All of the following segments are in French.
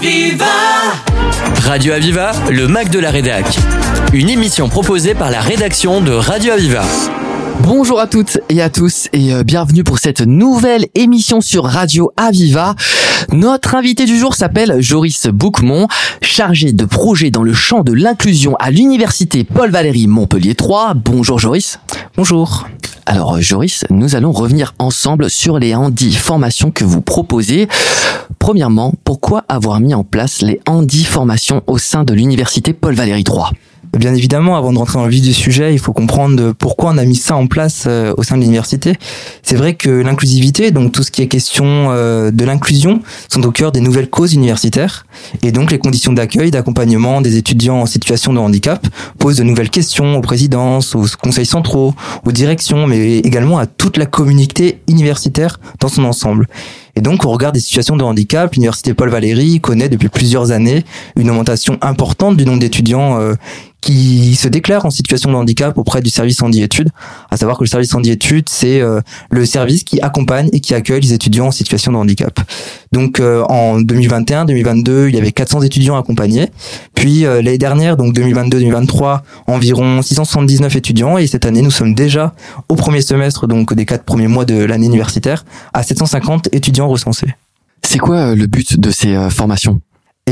Aviva Radio Aviva, le Mac de la Rédac. Une émission proposée par la rédaction de Radio Aviva. Bonjour à toutes et à tous et euh, bienvenue pour cette nouvelle émission sur Radio Aviva. Notre invité du jour s'appelle Joris Bouquemont, chargé de projet dans le champ de l'inclusion à l'université Paul Valéry Montpellier 3. Bonjour Joris. Bonjour. Alors Joris, nous allons revenir ensemble sur les handi formations que vous proposez. Premièrement, pourquoi avoir mis en place les handi formations au sein de l'université Paul Valéry 3 Bien évidemment, avant de rentrer dans le vif du sujet, il faut comprendre pourquoi on a mis ça en place euh, au sein de l'université. C'est vrai que l'inclusivité, donc tout ce qui est question euh, de l'inclusion, sont au cœur des nouvelles causes universitaires. Et donc les conditions d'accueil, d'accompagnement des étudiants en situation de handicap posent de nouvelles questions aux présidences, aux conseils centraux, aux directions, mais également à toute la communauté universitaire dans son ensemble. Et donc, au regard des situations de handicap, l'université Paul Valéry connaît depuis plusieurs années une augmentation importante du nombre d'étudiants euh, qui se déclarent en situation de handicap auprès du service handi-études. À savoir que le service handi-études, c'est euh, le service qui accompagne et qui accueille les étudiants en situation de handicap. Donc euh, en 2021-2022, il y avait 400 étudiants accompagnés. Puis euh, l'année dernière, donc 2022-2023, environ 679 étudiants. Et cette année, nous sommes déjà au premier semestre, donc des quatre premiers mois de l'année universitaire, à 750 étudiants recensés. C'est quoi le but de ces formations?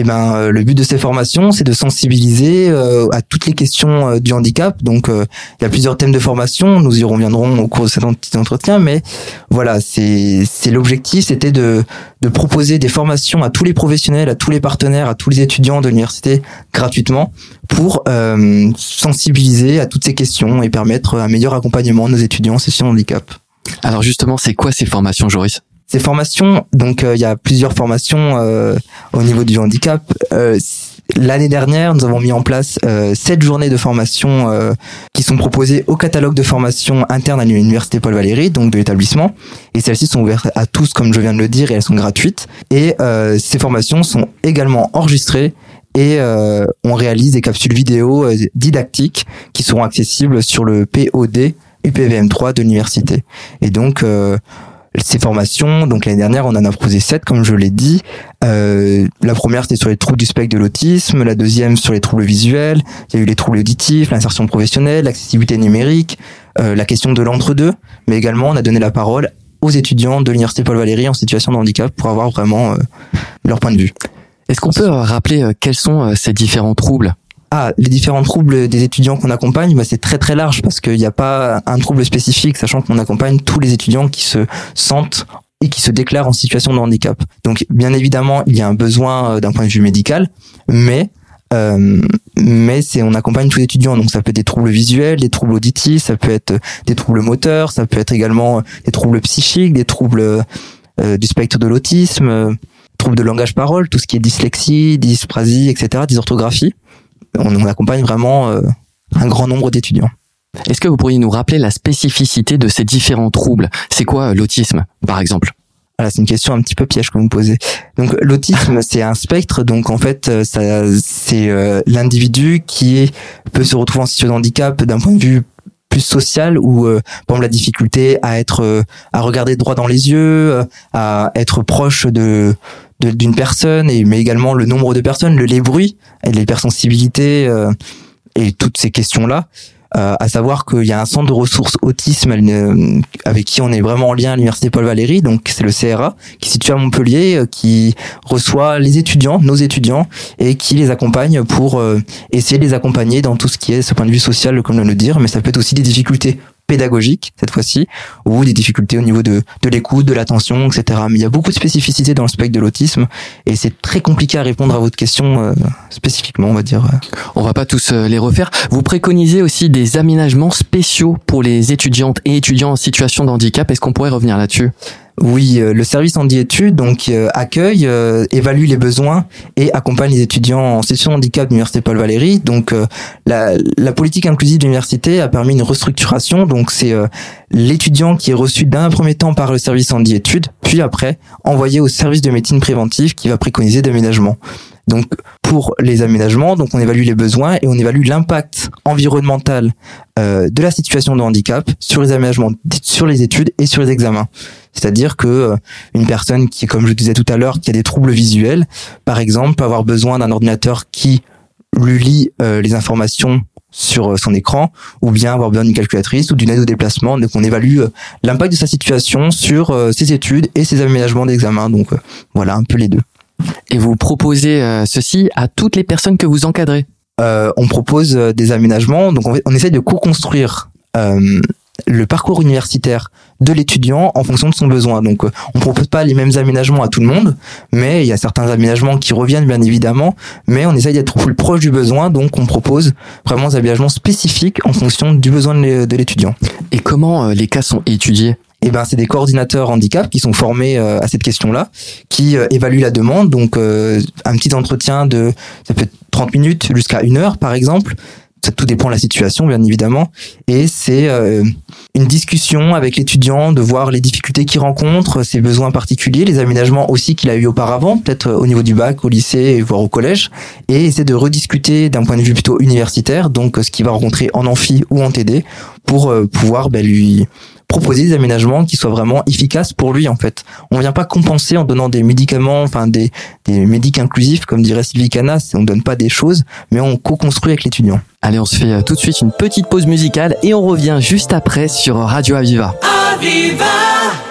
Eh ben, euh, le but de ces formations, c'est de sensibiliser euh, à toutes les questions euh, du handicap. Donc, il y a plusieurs thèmes de formation. Nous y reviendrons au cours de cet entretien, mais voilà, c'est c'est l'objectif, c'était de de proposer des formations à tous les professionnels, à tous les partenaires, à tous les étudiants de l'université gratuitement pour sensibiliser à toutes ces questions et permettre un meilleur accompagnement de nos étudiants en de handicap. Alors justement, c'est quoi ces formations, Joris? Ces formations, donc euh, il y a plusieurs formations euh, au niveau du handicap. Euh, l'année dernière, nous avons mis en place sept journées de formation qui sont proposées au catalogue de formation interne à l'université Paul Valéry, donc de l'établissement. Et celles-ci sont ouvertes à tous, comme je viens de le dire, et elles sont gratuites. Et ces formations sont également enregistrées et on réalise des capsules vidéo didactiques qui seront accessibles sur le POD UPVM3 de l'université. Et donc ces formations. Donc l'année dernière, on en a proposé sept, comme je l'ai dit. Euh, la première, c'était sur les troubles du spectre de l'autisme. La deuxième, sur les troubles visuels. Il y a eu les troubles auditifs, l'insertion professionnelle, l'accessibilité numérique, euh, la question de l'entre-deux. Mais également, on a donné la parole aux étudiants de l'université Paul Valéry en situation de handicap pour avoir vraiment euh, leur point de vue. Est-ce qu'on peut rappeler quels sont ces différents troubles? Ah, les différents troubles des étudiants qu'on accompagne, bah, c'est très très large parce qu'il n'y a pas un trouble spécifique, sachant qu'on accompagne tous les étudiants qui se sentent et qui se déclarent en situation de handicap. Donc, bien évidemment, il y a un besoin euh, d'un point de vue médical, mais euh, mais c'est on accompagne tous les étudiants donc ça peut être des troubles visuels des troubles auditifs ça peut être des troubles moteurs ça peut être également des troubles psychiques des troubles euh, du spectre de l'autisme troubles de langage parole tout ce qui est dyslexie dysprasie etc dysorthographie on, accompagne vraiment euh, un grand nombre d'étudiants. Est-ce que vous pourriez nous rappeler la spécificité de ces différents troubles? C'est quoi euh, l'autisme, par exemple? Voilà, c'est une question un petit peu piège que vous me posez. Donc l'autisme, c'est un spectre. Donc en fait, euh, ça, c'est l'individu qui peut se retrouver en situation de handicap d'un point de vue plus social ou euh, par exemple la difficulté à être à regarder droit dans les yeux à être proche de d'une personne, et, mais également le nombre de personnes, le, les bruits, et l'hypersensibilité euh, et toutes ces questions-là. Euh, à savoir qu'il y a un centre de ressources autisme euh, avec qui on est vraiment en lien à l'université Paul Valéry, donc c'est le CRA, qui est situé à Montpellier, euh, qui reçoit les étudiants, nos étudiants, et qui les accompagne pour essayer de les accompagner dans tout ce qui est ce point de vue social, comme on le dire, mais ça peut être aussi des difficultés pédagogiques cette fois-ci, ou des difficultés au niveau de, de l'écoute, de l'attention, etc. Mais il y a beaucoup de spécificités dans le spectre de l'autisme et c'est très compliqué à répondre à votre question euh, spécifiquement, on va dire. On va pas tous euh, les refaire. Vous préconisez aussi des aménagements spéciaux pour les étudiantes et étudiants en situation de handicap. Est-ce qu'on pourrait revenir là-dessus? Oui, euh, le service en études donc euh, accueille, euh, évalue les besoins et accompagne les étudiants en situation de handicap de l'université Paul Valéry. Donc la, politique inclusive de l'université a permis une restructuration. Donc c'est l'étudiant qui est reçu d'un premier temps par le service en études, puis après envoyé au service de médecine préventive qui va préconiser d'aménagement. Donc pour les aménagements, donc on évalue les besoins et on évalue l'impact environnemental euh, de la situation de handicap sur les aménagements, sur les études et sur les examens. C'est-à-dire que euh, une personne qui, comme je disais tout à l'heure, qui a des troubles visuels, par exemple, peut avoir besoin d'un ordinateur qui lui lit euh, les informations sur son écran, ou bien avoir besoin d'une calculatrice ou d'une aide au déplacement. Donc on évalue l'impact de sa situation sur ses études et ses aménagements d'examen. Donc voilà, un peu les deux. Et vous proposez ceci à toutes les personnes que vous encadrez. On propose des aménagements, donc on, on essaie de co-construire le parcours universitaire de l'étudiant en fonction de son besoin. Donc, euh, on propose pas les mêmes aménagements à tout le monde, mais il y a certains aménagements qui reviennent bien évidemment, mais on essaye d'être plus proche du besoin, donc on propose vraiment des aménagements spécifiques en fonction du besoin de l'étudiant. Et comment euh, les cas sont étudiés? Eh ben, c'est des coordinateurs handicap qui sont formés euh, à cette question-là, qui évaluent la demande. Donc, un petit entretien de ça peut être 30 minutes jusqu'à une heure, par exemple, ça tout dépend de la situation, bien évidemment. Et c'est euh, une discussion avec l'étudiant de voir les difficultés qu'il rencontre, ses besoins particuliers, les aménagements aussi qu'il a eu auparavant, peut-être au niveau du bac, au lycée, voire au collège, et essayer de rediscuter d'un point de vue plutôt universitaire, donc ce qu'il va rencontrer en amphi ou en TD, pour euh, pouvoir ben, lui proposer des aménagements qui soient vraiment efficaces pour lui en fait. On vient pas compenser en donnant des médicaments, enfin des des médicaments inclusifs comme dirait Sylvie Canas, on donne pas des choses, mais on co-construit avec l'étudiant. Allez, on se fait euh, tout de suite une petite pause musicale et on revient juste après sur Radio Aviva. Aviva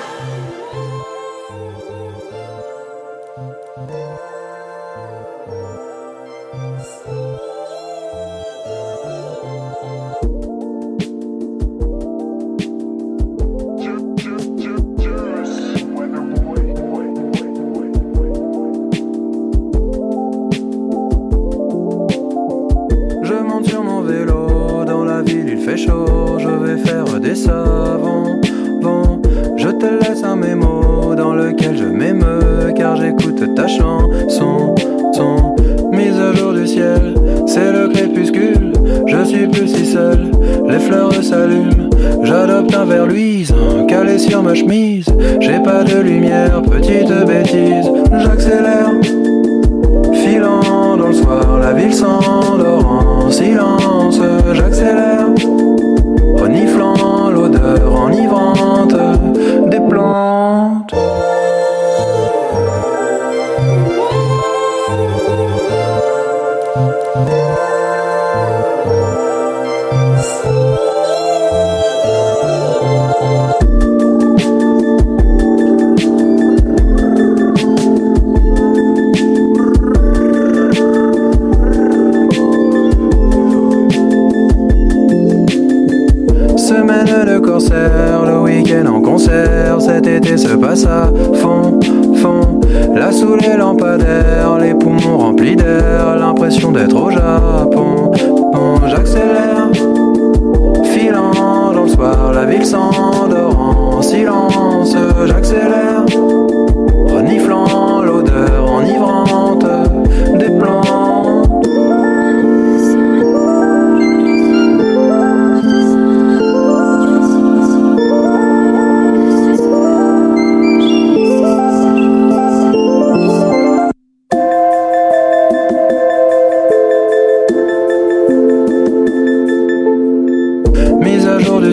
les fleurs s'allument. J'adopte un verre luisant, calé sur ma chemise. J'ai pas de lumière, petite bêtise. J'accélère, filant dans le soir, la ville s'endort en silence. J'accélère, reniflant l'odeur enivrante des plantes. song.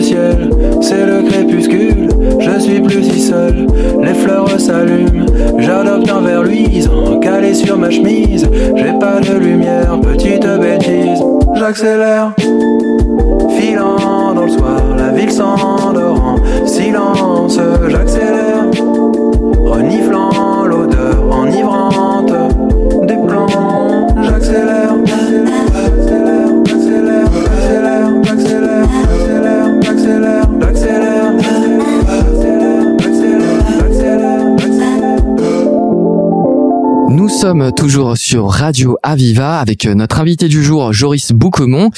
c'est le crépuscule, je suis plus si seul, les fleurs s'allument, j'adopte un verre luisant, calé sur ma chemise, j'ai pas de lumière, petite bêtise, j'accélère, filant dans le soir, la ville s'endort en silence, j'accélère, reniflant toujours sur Radio Aviva avec notre invité du jour, Joris Bouquemont.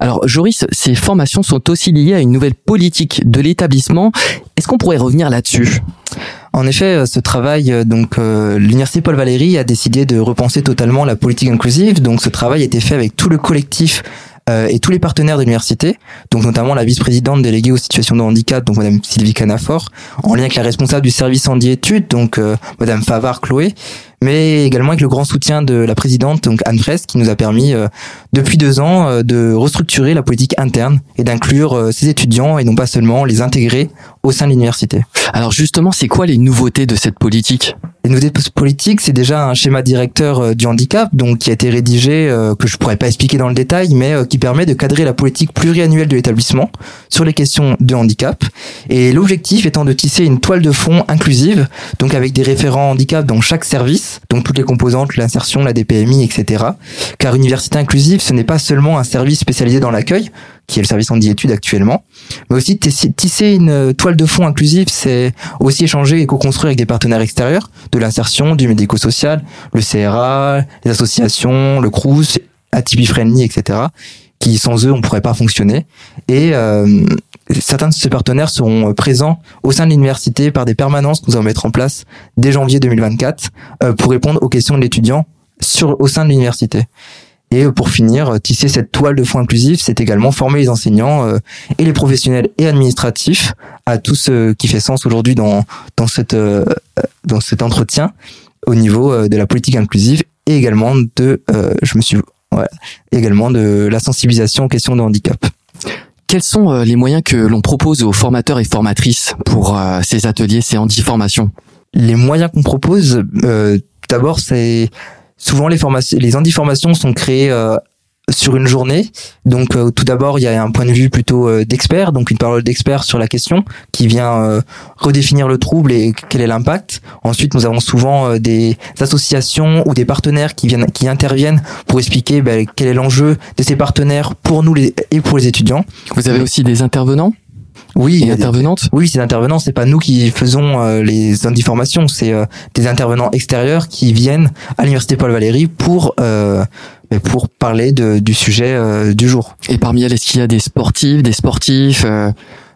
Alors, Joris, ces formations sont aussi liées à une nouvelle politique de l'établissement. Est-ce qu'on pourrait revenir là-dessus? En effet, ce travail, donc euh, l'université Paul Valéry a décidé de repenser totalement la politique inclusive. Donc, ce travail a été fait avec tout le collectif euh, et tous les partenaires de l'université, donc notamment la vice-présidente déléguée aux situations de handicap, donc Madame Sylvie Canafort, en lien avec la responsable du service Handie études, donc euh, Madame Favard Chloé, mais également avec le grand soutien de la présidente, donc Anne Fraisse, qui nous a permis euh, depuis deux ans euh, de restructurer la politique interne et d'inclure euh, ces étudiants et non pas seulement les intégrer au sein de l'université. Alors justement, c'est quoi les nouveautés de cette politique? Les nouveautés politiques, c'est déjà un schéma directeur du handicap, donc qui a été rédigé, que je pourrais pas expliquer dans le détail, mais qui permet de cadrer la politique pluriannuelle de l'établissement sur les questions de handicap. Et l'objectif étant de tisser une toile de fond inclusive, donc avec des référents handicap dans chaque service, donc toutes les composantes, l'insertion, la DPMI, etc. Car Université Inclusive, ce n'est pas seulement un service spécialisé dans l'accueil, qui est le service handi-études actuellement, mais aussi tisser une toile de fond inclusive, c'est aussi échanger et co-construire avec des partenaires extérieurs, de l'insertion, du médico-social, le CRA, les associations, le CRUS, Atipi Friendly, etc., qui sans eux, on pourrait pas fonctionner. Et euh, certains de ces partenaires seront présents au sein de l'université par des permanences que nous allons mettre en place dès janvier 2024 euh, pour répondre aux questions de l'étudiant au sein de l'université. Et euh, pour finir, tisser cette toile de fond inclusive, c'est également former les enseignants et les professionnels et administratifs à tout ce qui fait sens aujourd'hui dans dans cette dans cet entretien au niveau de la politique inclusive et également de je me suis également de la sensibilisation aux questions de handicap. Quels sont euh, les moyens que l'on propose aux formateurs et formatrices pour euh, ces ateliers, ces handi-formations Les moyens qu'on propose, euh, d'abord, c'est souvent les formations, les handi-formations sont créées sur une journée. Donc euh, tout d'abord, il y a un point de vue plutôt euh, d'expert, donc une parole d'expert sur la question qui vient euh, redéfinir le trouble et quel est l'impact. Ensuite, nous avons souvent des associations ou des partenaires qui viennent qui interviennent pour expliquer ben, quel est l'enjeu de ces partenaires pour nous les, et pour les étudiants. Vous avez aussi des intervenants? Oui, et intervenantes? Oui, ces intervenants, c'est pas nous qui faisons les indiformations, c'est des intervenants extérieurs qui viennent à l'université Paul Valéry pour pour parler de, du sujet euh, du jour. Et parmi elles, est-ce qu'il y a des sportifs, des sportifs euh,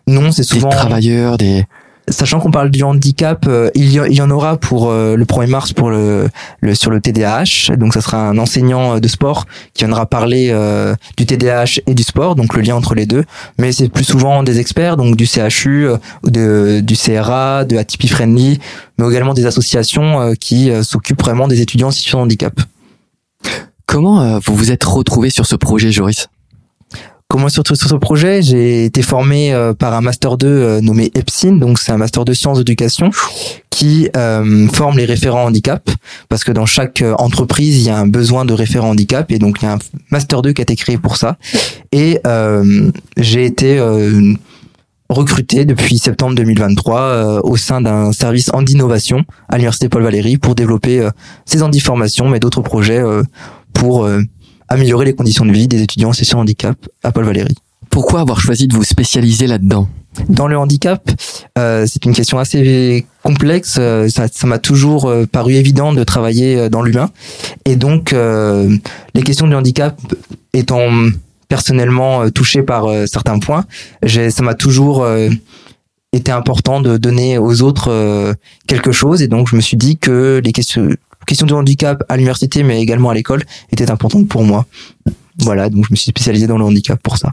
Non, c'est souvent des travailleurs, des sachant qu'on parle du handicap, euh, il, y, il, y, en aura pour le 1er mars pour le, le, sur le TDAH. Donc ça sera un enseignant de sport qui viendra parler du TDAH et du sport, donc le lien entre les deux. Mais c'est plus souvent des experts, donc du CHU, de, du CRA, de Atypie Friendly, mais également des associations qui s'occupent vraiment des étudiants en situation de handicap. Comment euh, vous vous êtes retrouvé sur ce projet, Joris? Comment sur, sur ce projet? J'ai été formé euh, par un master 2 euh, nommé EPSIN, donc c'est un master de sciences d'éducation qui forme les référents handicap. Parce que dans chaque entreprise il y a un besoin de référents handicap. Et donc il y a un master 2 qui a été créé pour ça. Et j'ai été recruté depuis septembre 2023 au sein d'un service en innovation à l'université Paul Valéry pour développer ces handi formations mais d'autres projets pour euh, améliorer les conditions de vie des étudiants en situation de handicap à Paul Valéry. Pourquoi avoir choisi de vous spécialiser là-dedans? Dans le handicap, euh, c'est une question assez complexe. Euh, ça, ça m'a toujours paru évident de travailler dans l'humain. Et donc, les questions du handicap étant personnellement touché par certains points, ça m'a toujours été important de donner aux autres quelque chose. Et donc, je me suis dit que les questions question de handicap à l'université, mais également à l'école, était importante pour moi. Voilà, donc je me suis spécialisé dans le handicap pour ça.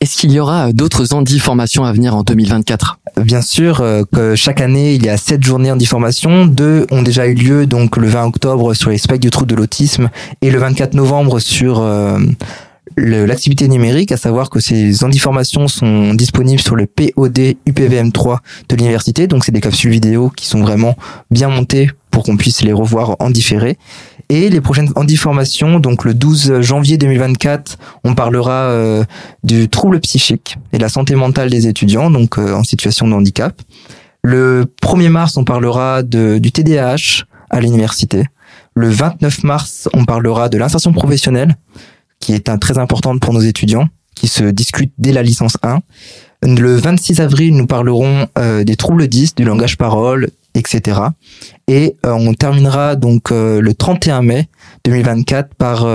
Est-ce qu'il y aura d'autres handi formations à venir en 2024 Bien sûr, euh, que chaque année il y a sept journées handi formation. Deux ont déjà eu lieu, donc le 20 octobre sur les spectres du trouble de l'autisme et le 24 novembre sur euh, l'activité numérique, à savoir que ces handi-formations sont disponibles sur le POD UPVM3 de l'université. Donc c'est des capsules vidéo qui sont vraiment bien montées pour qu'on puisse les revoir en différé. Et les prochaines handi-formations, donc le 12 janvier 2024, on parlera euh, du trouble psychique et la santé mentale des étudiants, donc euh, en situation de handicap. Le 1er mars, on parlera de, du TDAH à l'université. Le 29 mars, on parlera de l'insertion professionnelle qui est très importante pour nos étudiants, qui se discute dès la licence 1. Le 26 avril, nous parlerons euh, des troubles 10, du langage parole, etc. Et euh, on terminera donc euh, le 31 mai 2024 par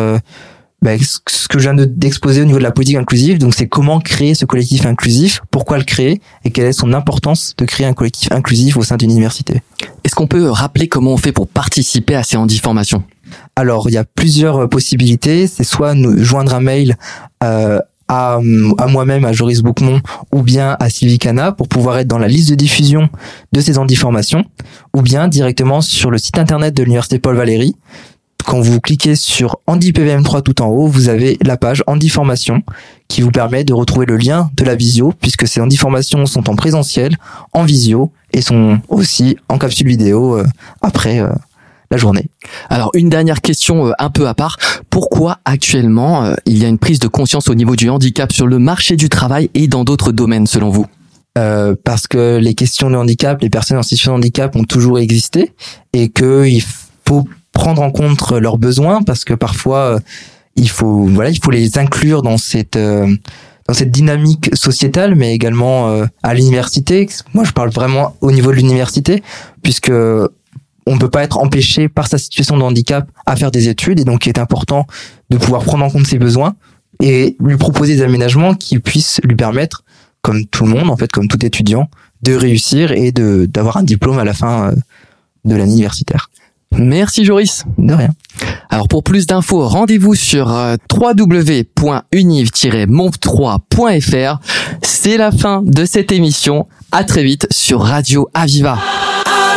bah, ce que je viens d'exposer au niveau de la politique inclusive. Donc c'est comment créer ce collectif inclusif, pourquoi le créer et quelle est son importance de créer un collectif inclusif au sein d'une université. Est-ce qu'on peut rappeler comment on fait pour participer à ces handi-formations alors, il y a plusieurs possibilités. C'est soit nous joindre un mail euh, à, à moi-même, à Joris Boucmont, ou bien à Sylvie Cana pour pouvoir être dans la liste de diffusion de ces handiformations, ou bien directement sur le site internet de l'Université Paul Valéry. Quand vous cliquez sur Handi PVM3 tout en haut, vous avez la page Handi Formation qui vous permet de retrouver le lien de la visio puisque ces Handi Formations sont en présentiel, en visio et sont aussi en capsule vidéo euh, après euh, la journée. Alors une dernière question euh, un peu à part. Pourquoi actuellement euh, il y a une prise de conscience au niveau du handicap sur le marché du travail et dans d'autres domaines selon vous? Euh, parce que les questions de handicap, les personnes en situation de handicap ont toujours existé et que il faut prendre en compte leurs besoins parce que parfois euh, il faut voilà il faut les inclure dans cette euh, dans cette dynamique sociétale mais également euh, à l'université moi je parle vraiment au niveau de l'université puisque on ne peut pas être empêché par sa situation de handicap à faire des études et donc il est important de pouvoir prendre en compte ses besoins et lui proposer des aménagements qui puissent lui permettre comme tout le monde en fait comme tout étudiant de réussir et de d'avoir un diplôme à la fin euh, de l'année universitaire Merci Joris. de rien Alors pour plus d'infos, rendez-vous sur euh, www.univ-monf3.fr. C'est la fin de cette émission. À très vite sur Radio